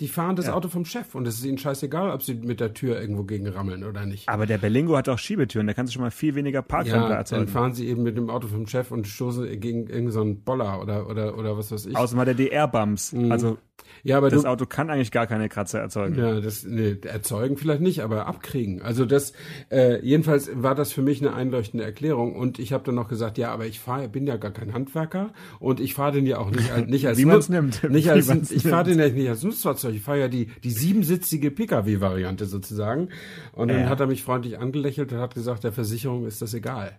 Die fahren das Ja. Auto vom Chef und es ist ihnen scheißegal, ob sie mit der Tür irgendwo gegen rammeln oder nicht. Aber der Berlingo hat auch Schiebetüren, da kannst du schon mal viel weniger Parkrempler Ja, dann erzeugen. fahren sie eben mit dem Auto vom Chef und stoßen gegen irgendeinen so Boller oder, oder, oder was weiß ich. Außerdem hat er die Airbumps. Also ja, aber das du, Auto kann eigentlich gar keine Kratzer erzeugen. Ja, das nee, erzeugen vielleicht nicht, aber abkriegen. Also das äh, jedenfalls war das für mich eine einleuchtende Erklärung und ich habe dann noch gesagt, ja, aber ich fahr, bin ja gar kein Handwerker und ich fahre den ja auch nicht, als- nicht als Wie man's nimmt. nicht Wie als man's ich fahre den ja nicht als Nutzfahrzeug, ich fahre ja die die siebensitzige PKW-Variante sozusagen und dann hat er mich freundlich angelächelt und hat gesagt, der Versicherung ist das egal.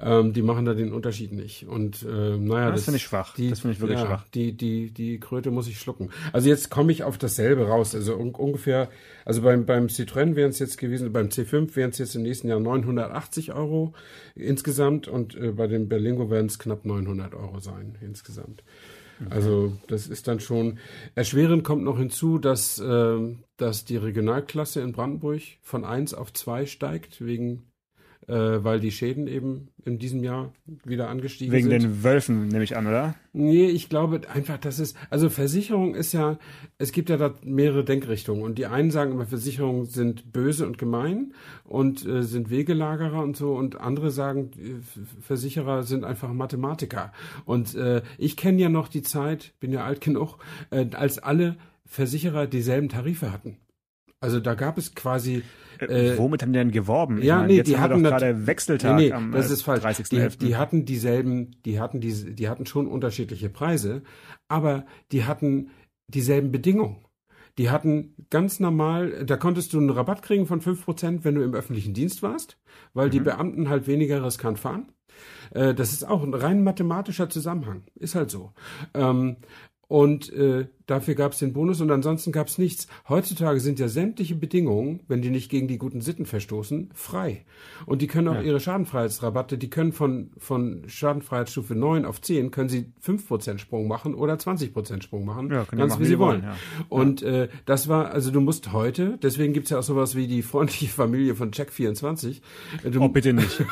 Ähm, die machen da den Unterschied nicht und äh, naja, Das finde ich schwach. Die, Das finde ich wirklich ja, schwach. Die, die, die Kröte muss ich schlucken. Also jetzt komme ich auf dasselbe raus. Also un ungefähr, also beim, beim Citroën wären es jetzt gewesen, beim C5 wären es jetzt im nächsten Jahr 980 Euro insgesamt und äh, bei dem Berlingo werden es knapp 900 Euro sein insgesamt. Also das ist dann schon erschwerend kommt noch hinzu, dass, äh, dass die Regionalklasse in Brandenburg von 1 auf 2 steigt wegen äh, weil die Schäden eben in diesem Jahr wieder angestiegen Wegen sind. den Wölfen, nehme ich an, oder? Nee, ich glaube einfach, das ist, also Versicherung ist ja, es gibt ja da mehrere Denkrichtungen und die einen sagen immer, Versicherungen sind böse und gemein und äh, sind Wegelagerer und so und andere sagen, äh, Versicherer sind einfach Mathematiker. Und äh, ich kenne ja noch die Zeit, bin ja alt genug, äh, als alle Versicherer dieselben Tarife hatten. Also da gab es quasi Äh, Womit haben die denn geworben? Ich ja, meine, nee, jetzt die hatten gerade Wechseltag nee, nee, am das äh, ist falsch. 30.11. Die, die hatten dieselben, die hatten diese, die hatten schon unterschiedliche Preise, aber die hatten dieselben Bedingungen. Die hatten ganz normal, da konntest du einen Rabatt kriegen von 5%, wenn du im öffentlichen Dienst warst, weil Mhm. die Beamten halt weniger riskant fahren. Äh, Das ist auch ein rein mathematischer Zusammenhang. Ist halt so. Ähm, und äh, dafür gab es den Bonus und ansonsten gab es nichts. Heutzutage sind ja sämtliche Bedingungen, wenn die nicht gegen die guten Sitten verstoßen, frei. Und die können auch ihre Schadenfreiheitsrabatte, die können von, von Schadenfreiheitsstufe 9 auf 10, können sie 5% Sprung machen oder 20% Sprung machen. Ja, ganz machen, wie sie wollen. ja. Und äh, das war, also du musst heute, deswegen gibt's ja auch sowas wie die freundliche Familie von Check24. Äh, Du, Oh, bitte nicht.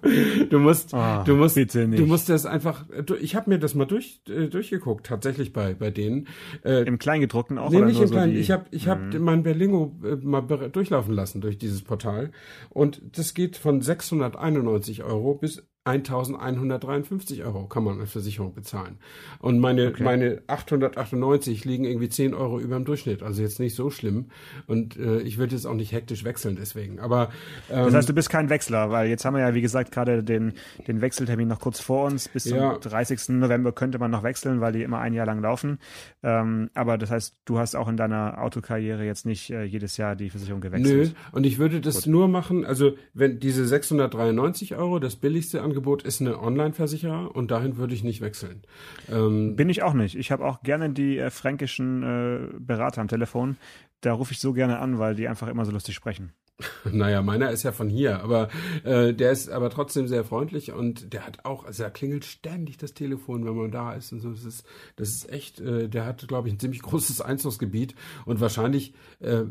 du musst, Ah, du musst, du musst das einfach, du- ich habe mir das mal durch, äh, durchgeguckt, tatsächlich bei, bei denen. Äh, Im Kleingedruckten auch? Nee, oder nicht im so Kleinen. die- Ich habe ich hab mein Berlingo äh, mal durchlaufen lassen durch dieses Portal. Und das geht von 691 Euro bis 1153 Euro kann man als Versicherung bezahlen. Und meine, meine 898 liegen irgendwie 10 Euro über dem Durchschnitt. Also jetzt nicht so schlimm. Und äh, ich würde jetzt auch nicht hektisch wechseln deswegen. Aber ähm, Das heißt, du bist kein Wechsler, weil jetzt haben wir ja, wie gesagt, gerade den, den Wechseltermin noch kurz vor uns. Bis zum Ja. 30. November könnte man noch wechseln, weil die immer ein Jahr lang laufen. Ähm, aber das heißt, du hast auch in deiner Autokarriere jetzt nicht äh, jedes Jahr die Versicherung Nö, gewechselt. und ich würde das nur machen, also wenn diese 693 Euro, das billigste Angebot ist eine Online-Versicherer und dahin würde ich nicht wechseln. Ähm, Bin ich auch nicht. Ich habe auch gerne die äh, fränkischen äh, Berater am Telefon. Da rufe ich so gerne an, weil die einfach immer so lustig sprechen. Naja, meiner ist ja von hier, aber äh, der ist aber trotzdem sehr freundlich und der hat auch, also da klingelt ständig das Telefon, wenn man da ist und so. Das ist, das ist echt, äh, der hat, glaube ich, ein ziemlich großes Einzugsgebiet und wahrscheinlich äh,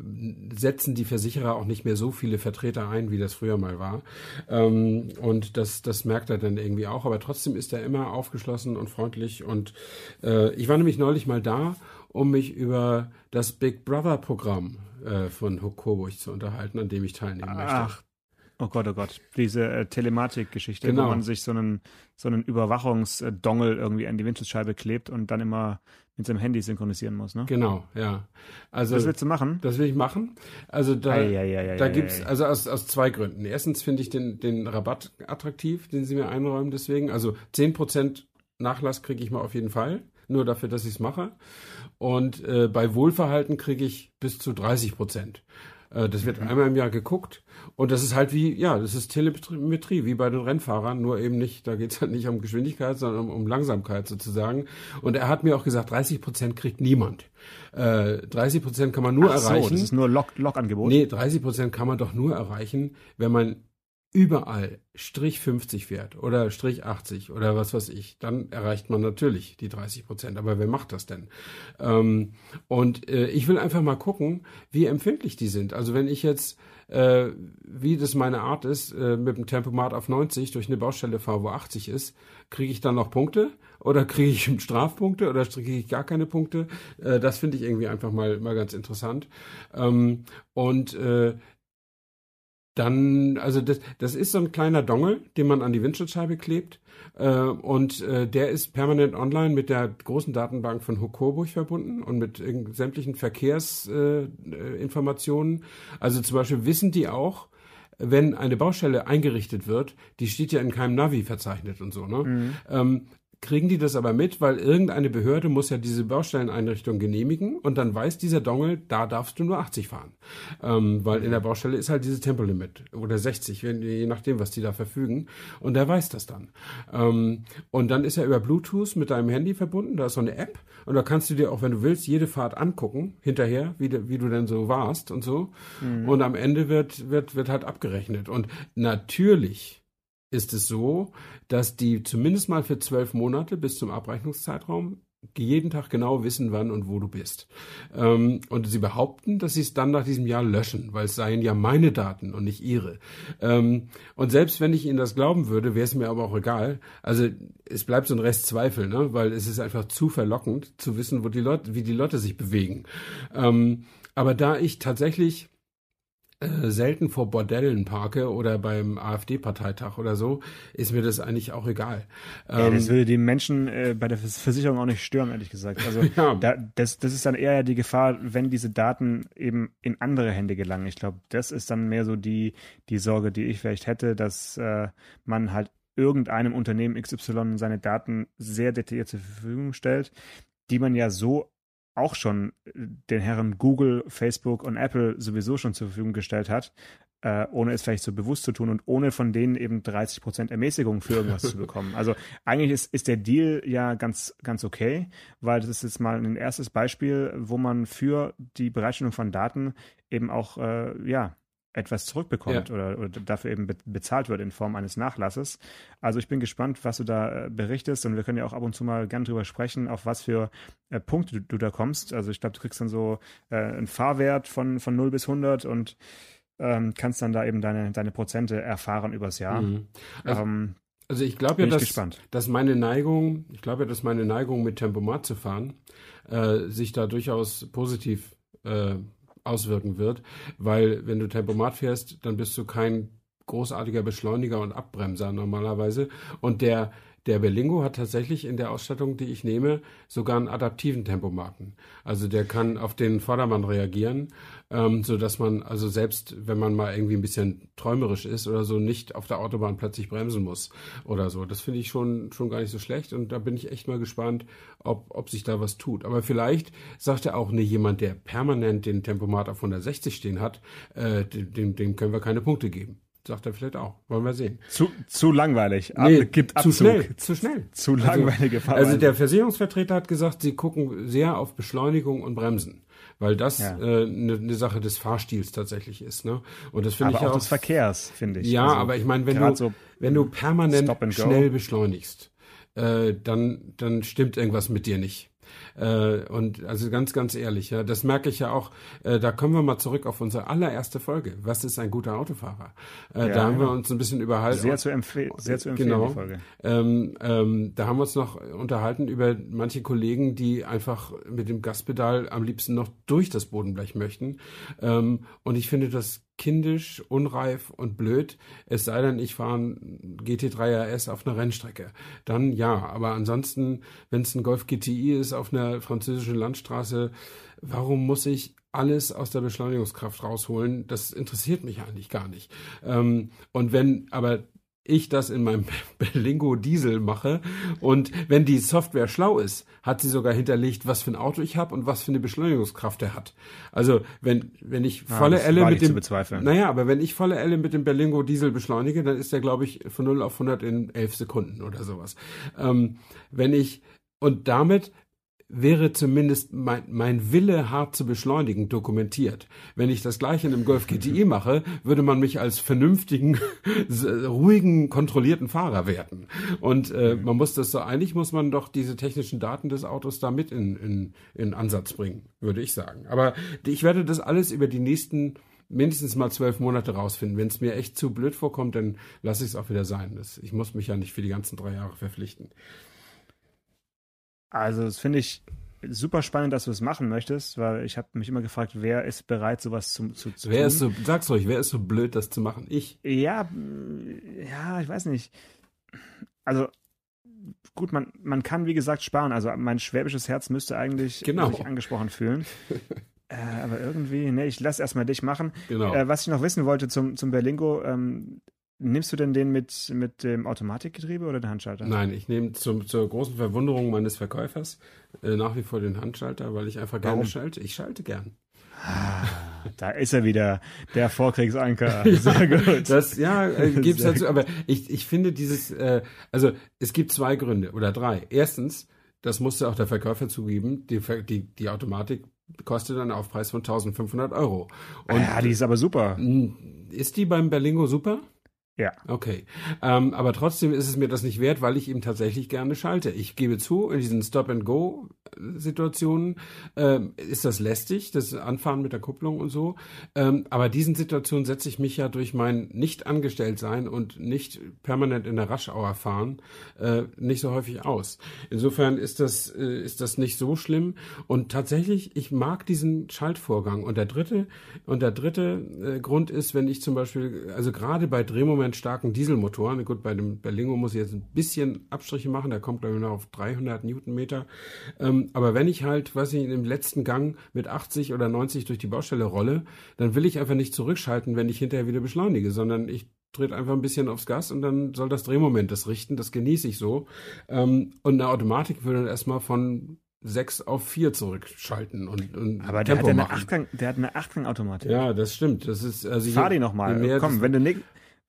setzen die Versicherer auch nicht mehr so viele Vertreter ein, wie das früher mal war. Ähm, und das, das merkt er dann irgendwie auch, aber trotzdem ist er immer aufgeschlossen und freundlich und äh, ich war nämlich neulich mal da, um mich über das Big Brother Programm äh, von Huck Coburg zu unterhalten, an dem ich teilnehmen möchte. Ach, oh Gott, oh Gott. Diese äh, Telematik-Geschichte, Genau. wo man sich so einen, so einen Überwachungsdongel irgendwie an die Windschutzscheibe klebt und dann immer mit seinem Handy synchronisieren muss, ne? Genau, ja. Also Das willst du machen? das will ich machen. Also da, Ei, ei, ei, da gibt's also aus, aus zwei Gründen. Erstens finde ich den, den Rabatt attraktiv, den sie mir einräumen deswegen. Also 10% Nachlass kriege ich mal auf jeden Fall, nur dafür, dass ich es mache. Und äh, bei Wohlverhalten kriege ich bis zu 30 Prozent. Äh, das wird einmal im Jahr geguckt. Und das ist halt wie, ja, das ist Telemetrie, wie bei den Rennfahrern, nur eben nicht, da geht es halt nicht um Geschwindigkeit, sondern um, um Langsamkeit sozusagen. Und er hat mir auch gesagt, 30 Prozent kriegt niemand. Äh, 30 Prozent kann man nur Ach so, erreichen. das ist nur Log- Log-Angebot. Nee, 30 Prozent kann man doch nur erreichen, wenn man überall Strich 50 fährt oder Strich 80 oder was weiß ich, dann erreicht man natürlich die 30 Prozent. Aber wer macht das denn? Ähm, und äh, ich will einfach mal gucken, wie empfindlich die sind. Also wenn ich jetzt, äh, wie das meine Art ist, äh, mit dem Tempomat auf 90 durch eine Baustelle fahre, wo 80 ist, kriege ich dann noch Punkte oder kriege ich Strafpunkte oder kriege ich gar keine Punkte? Äh, das finde ich irgendwie einfach mal, mal ganz interessant. Ähm, und äh, dann, also das, das ist so ein kleiner Dongle, den man an die Windschutzscheibe klebt. Äh, und äh, der ist permanent online mit der großen Datenbank von Huck Coburg verbunden und mit sämtlichen Verkehrsinformationen. Äh, also zum Beispiel wissen die auch, wenn eine Baustelle eingerichtet wird, die steht ja in keinem Navi verzeichnet und so, ne? Ähm, kriegen die das aber mit, weil irgendeine Behörde muss ja diese Baustelleneinrichtung genehmigen und dann weiß dieser Dongle, da darfst du nur 80 fahren. Ähm, weil in der Baustelle ist halt dieses Tempolimit oder 60, wenn, je nachdem, was die da verfügen. Und der weiß das dann. Ähm, und dann ist er über Bluetooth mit deinem Handy verbunden, da ist so eine App und da kannst du dir auch, wenn du willst, jede Fahrt angucken, hinterher, wie, du- wie du denn so warst und so. Und am Ende wird, wird, wird halt abgerechnet. Und natürlich ist es so, dass die zumindest mal für zwölf Monate bis zum Abrechnungszeitraum jeden Tag genau wissen, wann und wo du bist. Ähm, und sie behaupten, dass sie es dann nach diesem Jahr löschen, weil es seien ja meine Daten und nicht ihre. Ähm, und selbst wenn ich ihnen das glauben würde, wäre es mir aber auch egal. Also es bleibt so ein Rest Zweifel, ne? weil es ist einfach zu verlockend zu wissen, wo die Leute, wie die Leute sich bewegen. Ähm, aber da ich tatsächlich äh, selten vor Bordellen parke oder beim AfD-Parteitag oder so, ist mir das eigentlich auch egal. Ja, ähm, das würde die Menschen äh, bei der Versicherung auch nicht stören, ehrlich gesagt. Also ja. da, das, das ist dann eher die Gefahr, wenn diese Daten eben in andere Hände gelangen. Ich glaube, das ist dann mehr so die, die Sorge, die ich vielleicht hätte, dass äh, man halt irgendeinem Unternehmen XY seine Daten sehr detailliert zur Verfügung stellt, die man ja so auch schon äh, den Herren Google, Facebook und Apple sowieso schon zur Verfügung gestellt hat, äh, ohne es vielleicht so bewusst zu tun und ohne von denen eben 30 Prozent Ermäßigung für irgendwas zu bekommen. Also eigentlich ist, ist der Deal ja ganz, ganz okay, weil das ist jetzt mal ein erstes Beispiel, wo man für die Bereitstellung von Daten eben auch, äh, ja, etwas zurückbekommt ja. oder, oder, dafür eben be bezahlt wird in Form eines Nachlasses. Also ich bin gespannt, was du da äh, berichtest und wir können ja auch ab und zu mal gern drüber sprechen, auf was für äh, Punkte du, du, da kommst. Also ich glaube, du kriegst dann so äh, einen Fahrwert von, von 0 bis 100 und ähm, kannst dann da eben deine, deine Prozente erfahren übers Jahr. Mhm. Also, ähm, also ich glaube ja, dass, dass meine Neigung, ich glaube ja, dass meine Neigung mit Tempomat zu fahren, äh, sich da durchaus positiv äh, auswirken wird, weil wenn du Tempomat fährst, dann bist du kein großartiger Beschleuniger und Abbremser normalerweise. Und der der Berlingo hat tatsächlich in der Ausstattung, die ich nehme, sogar einen adaptiven Tempomaten. Also der kann auf den Vordermann reagieren, ähm, so dass man also selbst, wenn man mal irgendwie ein bisschen träumerisch ist oder so, nicht auf der Autobahn plötzlich bremsen muss oder so. Das finde ich schon schon gar nicht so schlecht und da bin ich echt mal gespannt, ob ob sich da was tut. Aber vielleicht sagt er auch nicht jemand, der permanent den Tempomat auf 160 stehen hat, äh, dem, dem können wir keine Punkte geben. Sagt er vielleicht auch. Wollen wir sehen. Zu, zu langweilig. Ab, nee, gibt Abzug. Zu schnell. Zu schnell. Zu also, langweilige also, Also der Versicherungsvertreter hat gesagt, sie gucken sehr auf Beschleunigung und Bremsen. Weil das eine ja. äh, ne, ne Sache des Fahrstils tatsächlich ist. Ne? Und das finde ich auch, auch des Verkehrs, finde ich. Ja, also, aber ich meine, wenn du, so wenn du permanent schnell beschleunigst, äh, dann, dann stimmt irgendwas mit dir nicht. Äh, und also ganz, ganz ehrlich, ja, das merke ich ja auch. Äh, da kommen wir mal zurück auf unsere allererste Folge. Was ist ein guter Autofahrer? Äh, ja, da haben wir uns ein bisschen überhalten. Sehr zu, empfehlen, sehr zu empfehlen, genau. Ähm, ähm, da haben wir uns noch unterhalten über manche Kollegen, die einfach mit dem Gaspedal am liebsten noch durch das Bodenblech möchten. Ähm, und ich finde das kindisch, unreif und blöd. Es sei denn, ich fahre ein GT3 RS auf einer Rennstrecke. Dann ja, aber ansonsten, wenn es ein Golf GTI ist auf einer französischen Landstraße, warum muss ich alles aus der Beschleunigungskraft rausholen? Das interessiert mich eigentlich gar nicht. Ähm, und wenn aber ich das in meinem Berlingo Diesel mache und wenn die Software schlau ist, hat sie sogar hinterlegt, was für ein Auto ich habe und was für eine Beschleunigungskraft er hat. Also wenn wenn ich volle Elle mit dem Naja, aber wenn ich volle Elle mit dem Berlingo Diesel beschleunige, dann ist der glaube ich von 0 auf 100 in 11 Sekunden oder sowas. Ähm, wenn ich und damit wäre zumindest mein, mein Wille, hart zu beschleunigen, dokumentiert. Wenn ich das gleiche in einem Golf GTI mache, würde man mich als vernünftigen, ruhigen, kontrollierten Fahrer werten. Und äh, man muss das so, eigentlich muss man doch diese technischen Daten des Autos da mit in, in, in Ansatz bringen, würde ich sagen. Aber ich werde das alles über die nächsten mindestens mal zwölf Monate rausfinden. Wenn es mir echt zu blöd vorkommt, dann lasse ich es auch wieder sein. Das, ich muss mich ja nicht für die ganzen drei Jahre verpflichten. Also das finde ich super spannend, dass du es machen möchtest, weil ich habe mich immer gefragt, wer ist bereit, sowas zu, zu, zu wer tun. Ist so, sag's euch, wer ist so blöd, das zu machen? Ich. Ja, ja, ich weiß nicht. Also gut, man, man kann wie gesagt sparen. Also mein schwäbisches Herz müsste eigentlich genau. sich angesprochen fühlen. äh, aber irgendwie, ne, ich lass erstmal dich machen. Genau. Äh, was ich noch wissen wollte zum, zum Berlingo, ähm, Nimmst du denn den mit, mit dem Automatikgetriebe oder den Handschalter? Nein, ich nehme zum, zur großen Verwunderung meines Verkäufers äh, nach wie vor den Handschalter, weil ich einfach Warum? gerne schalte. Ich schalte gern. Ah, da ist er wieder, der Vorkriegsanker. Sehr gut. Das, ja, äh, gibt's dazu. Aber ich, ich finde dieses, äh, also es gibt zwei Gründe oder drei. Erstens, das musste auch der Verkäufer zugeben, die, die, die Automatik kostet einen Aufpreis von 1500 Euro. Und ja, die ist aber super. Ist die beim Berlingo super? Ja. Okay. Ähm, aber trotzdem ist es mir das nicht wert, weil ich eben tatsächlich gerne schalte. Ich gebe zu, in diesen Stop-and-Go-Situationen äh, ist das lästig, das Anfahren mit der Kupplung und so. Ähm, aber diesen Situationen setze ich mich ja durch mein Nicht-Angestelltsein und nicht permanent in der Raschauer fahren äh, nicht so häufig aus. Insofern ist das, äh, ist das nicht so schlimm. Und tatsächlich, ich mag diesen Schaltvorgang. Und der dritte, und der dritte äh, Grund ist, wenn ich zum Beispiel, also gerade bei Drehmoment starken Dieselmotoren. Gut, bei dem Berlingo muss ich jetzt ein bisschen Abstriche machen, der kommt glaube ich noch auf 300 Newtonmeter. Ähm, aber wenn ich halt, weiß ich, im letzten Gang mit 80 oder 90 durch die Baustelle rolle, dann will ich einfach nicht zurückschalten, wenn ich hinterher wieder beschleunige, sondern ich dreht einfach ein bisschen aufs Gas und dann soll das Drehmoment das richten. Das genieße ich so. Ähm, und eine Automatik würde dann erstmal von sechs auf vier zurückschalten und, und Aber der Tempo hat, ja eine machen. Achtgang, der hat eine Achtgang-Automatik. Ja, das stimmt. Das ist also Fahr je- die nochmal. Komm, das- wenn du, ne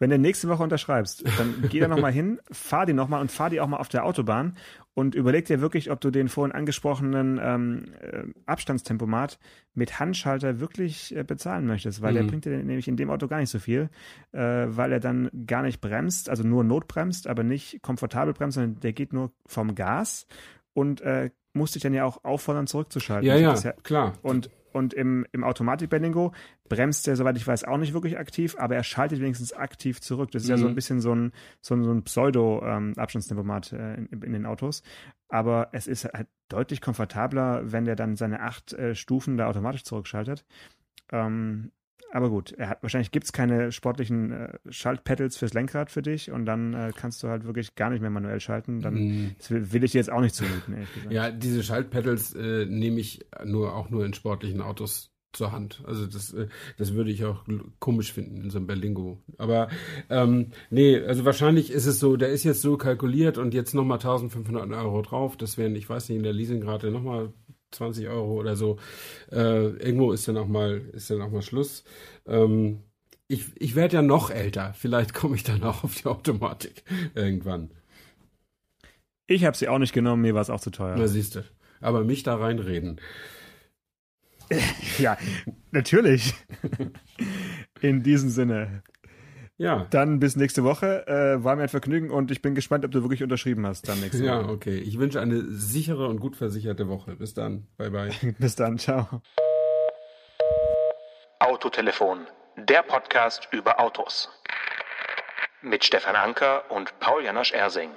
wenn du nächste Woche unterschreibst, dann geh da nochmal hin, fahr die nochmal und fahr die auch mal auf der Autobahn und überleg dir wirklich, ob du den vorhin angesprochenen ähm, äh, Abstandstempomat mit Handschalter wirklich äh, bezahlen möchtest, weil der Mhm. bringt dir nämlich in dem Auto gar nicht so viel, äh, weil er dann gar nicht bremst, also nur notbremst, aber nicht komfortabel bremst, sondern der geht nur vom Gas und äh, muss dich dann ja auch auffordern, zurückzuschalten. ja, Also ja, das ist klar. und, und im, im Automatik-Bendingo bremst er, soweit ich weiß, auch nicht wirklich aktiv, aber er schaltet wenigstens aktiv zurück. Das ist ja so Mhm. ein bisschen so ein, so ein, so ein Pseudo-Abstandstempomat äh, in, in den Autos. Aber es ist halt deutlich komfortabler, wenn der dann seine acht äh, Stufen da automatisch zurückschaltet. Ähm, aber gut, er hat, wahrscheinlich gibt es keine sportlichen äh, Schaltpedals fürs Lenkrad für dich und dann äh, kannst du halt wirklich gar nicht mehr manuell schalten. Dann das will, will ich dir jetzt auch nicht zumuten, ehrlich gesagt. Ja, diese Schaltpedals äh, nehme ich nur auch nur in sportlichen Autos zur Hand. Also das, äh, das würde ich auch komisch finden in so einem Berlingo. Aber ähm, nee, also wahrscheinlich ist es so, der ist jetzt so kalkuliert und jetzt nochmal 1500 Euro drauf. Das wären, ich weiß nicht, in der Leasingrate nochmal 20 Euro oder so. Äh, irgendwo ist dann auch mal, ist dann auch mal Schluss. Ähm, ich ich werde ja noch älter. Vielleicht komme ich dann auch auf die Automatik irgendwann. Ich habe sie auch nicht genommen, mir war es auch zu teuer. Na siehst du. Aber mich da reinreden. Ja, natürlich. In diesem Sinne. Ja. Dann bis nächste Woche. Äh, war mir ein Vergnügen und ich bin gespannt, ob du wirklich unterschrieben hast dann nächste Ja, Woche. okay. Ich wünsche eine sichere und gut versicherte Woche. Bis dann. Bye, bye. Bis dann, ciao. Autotelefon, der Podcast über Autos. Mit Stefan Anker und Paul Janosch Ersing.